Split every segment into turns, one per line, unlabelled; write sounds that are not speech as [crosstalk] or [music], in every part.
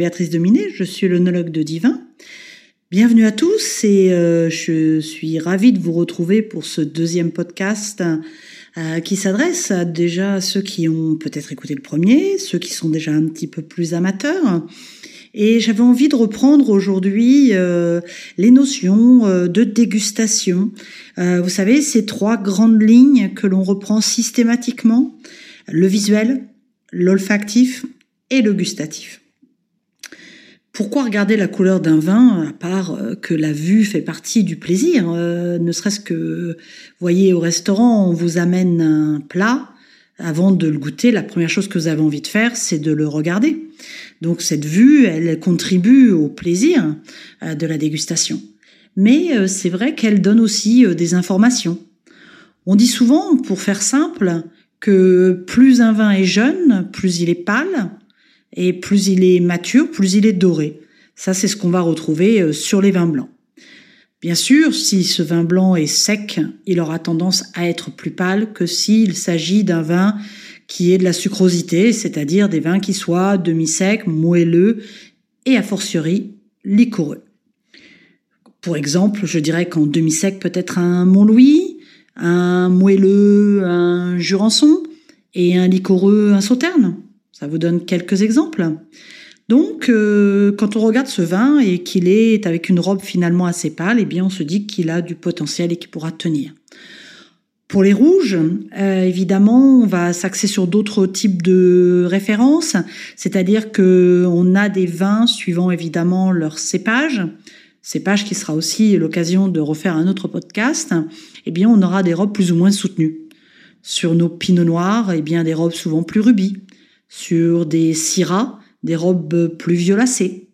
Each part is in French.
Béatrice Dominé, je suis l'onologue de Divin. Bienvenue à tous et euh, je suis ravie de vous retrouver pour ce deuxième podcast euh, qui s'adresse déjà à ceux qui ont peut-être écouté le premier, ceux qui sont déjà un petit peu plus amateurs. Et j'avais envie de reprendre aujourd'hui euh, les notions de dégustation. vous savez, ces trois grandes lignes que l'on reprend systématiquement, le visuel, l'olfactif et le gustatif. Pourquoi regarder la couleur d'un vin à part euh, que la vue fait partie du plaisir euh, Ne serait-ce que, voyez, au restaurant, on vous amène un plat. Avant de le goûter, la première chose que vous avez envie de faire, c'est de le regarder. Donc cette vue, elle contribue au plaisir euh, de la dégustation. Mais c'est vrai qu'elle donne aussi des informations. On dit souvent, pour faire simple, que plus un vin est jeune, plus il est pâle, et plus il est mature, plus il est doré. Ça, c'est ce qu'on va retrouver euh, sur les vins blancs. Bien sûr, si ce vin blanc est sec, il aura tendance à être plus pâle que s'il s'agit d'un vin qui est de la sucrosité, c'est-à-dire des vins qui soient demi-secs, moelleux et a fortiori liquoreux. Pour exemple, je dirais qu'en demi-sec peut-être un Montlouis, un moelleux, un Jurançon et un liquoreux, un Sauterne. Ça vous donne quelques exemples. Donc, euh, quand on regarde ce vin et qu'il est avec une robe finalement assez pâle, eh bien, on se dit qu'il a du potentiel et qu'il pourra tenir. Pour les rouges, euh, évidemment, on va s'axer sur d'autres types de références, c'est-à-dire que on a des vins suivant évidemment leur cépage, cépage qui sera aussi l'occasion de refaire un autre podcast. Eh bien, on aura des robes plus ou moins soutenues. Sur nos pinots noirs, eh bien, des robes souvent plus rubis sur des syrahs, des robes plus violacées.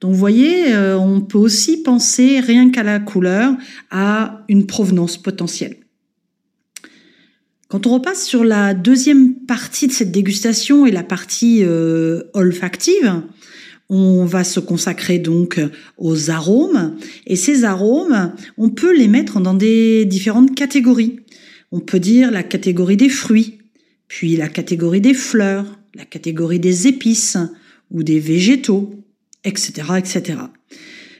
Donc vous voyez, euh, on peut aussi penser, rien qu'à la couleur, à une provenance potentielle. Quand on repasse sur la deuxième partie de cette dégustation et la partie euh, olfactive, on va se consacrer donc aux arômes. Et ces arômes, on peut les mettre dans des différentes catégories. On peut dire la catégorie des fruits, puis la catégorie des fleurs, la catégorie des épices ou des végétaux, etc., etc.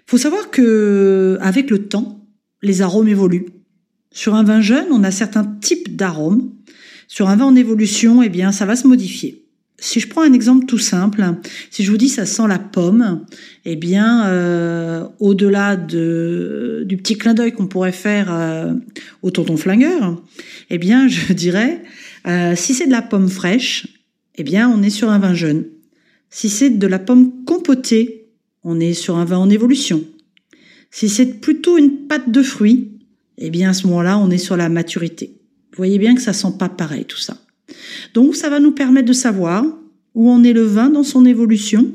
Faut savoir que avec le temps, les arômes évoluent. Sur un vin jeune, on a certains types d'arômes. Sur un vin en évolution, eh bien, ça va se modifier. Si je prends un exemple tout simple, si je vous dis ça sent la pomme, eh bien, euh, au-delà de, du petit clin d'œil qu'on pourrait faire euh, au tonton flingueur, eh bien, [laughs] je dirais, euh, si c'est de la pomme fraîche, eh bien, on est sur un vin jeune. Si c'est de la pomme compotée, on est sur un vin en évolution. Si c'est plutôt une pâte de fruits, eh bien, à ce moment-là, on est sur la maturité. Vous voyez bien que ça sent pas pareil, tout ça. Donc, ça va nous permettre de savoir où en est le vin dans son évolution,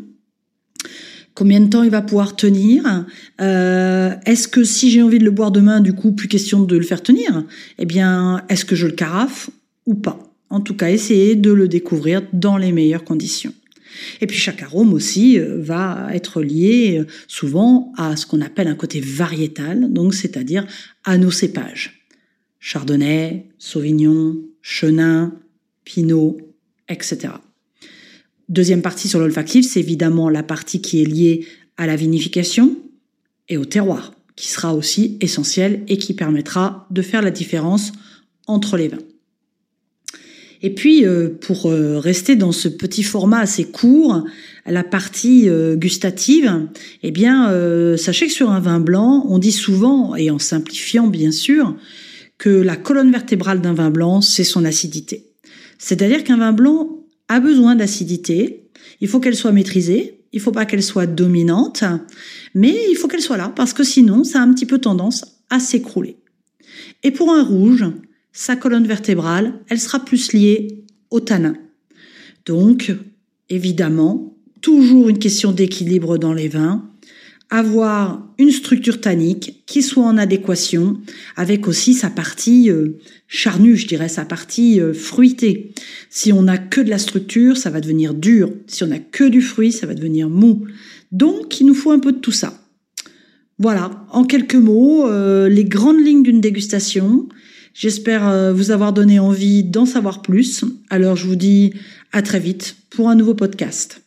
combien de temps il va pouvoir tenir. Euh, est-ce que si j'ai envie de le boire demain, du coup, plus question de le faire tenir Eh bien, est-ce que je le carafe ou pas en tout cas, essayez de le découvrir dans les meilleures conditions. Et puis chaque arôme aussi euh, va être lié euh, souvent à ce qu'on appelle un côté variétal, donc c'est-à-dire à nos cépages. Chardonnay, Sauvignon, Chenin, Pinot, etc. Deuxième partie sur l'olfactif, c'est évidemment la partie qui est liée à la vinification et au terroir, qui sera aussi essentielle et qui permettra de faire la différence entre les vins. Et puis, euh, pour euh, rester dans ce petit format assez court, la partie euh, gustative, eh bien, sachez que sur un vin blanc, on dit souvent, et en simplifiant bien sûr, que la colonne vertébrale d'un vin blanc, c'est son acidité. C'est-à-dire qu'un vin blanc a besoin d'acidité, il faut qu'elle soit maîtrisée, il faut pas qu'elle soit dominante, mais il faut qu'elle soit là, parce que sinon, ça a un petit peu tendance à s'écrouler. Et pour un rouge, sa colonne vertébrale, elle sera plus liée au tanin. Donc, évidemment, toujours une question d'équilibre dans les vins, avoir une structure tannique qui soit en adéquation avec aussi sa partie euh, charnue, je dirais, sa partie euh, fruitée. Si on n'a que de la structure, ça va devenir dur. Si on n'a que du fruit, ça va devenir mou. Donc, il nous faut un peu de tout ça. Voilà, en quelques mots, euh, les grandes lignes d'une dégustation. J'espère euh, vous avoir donné envie d'en savoir plus. Alors je vous dis à très vite pour un nouveau podcast.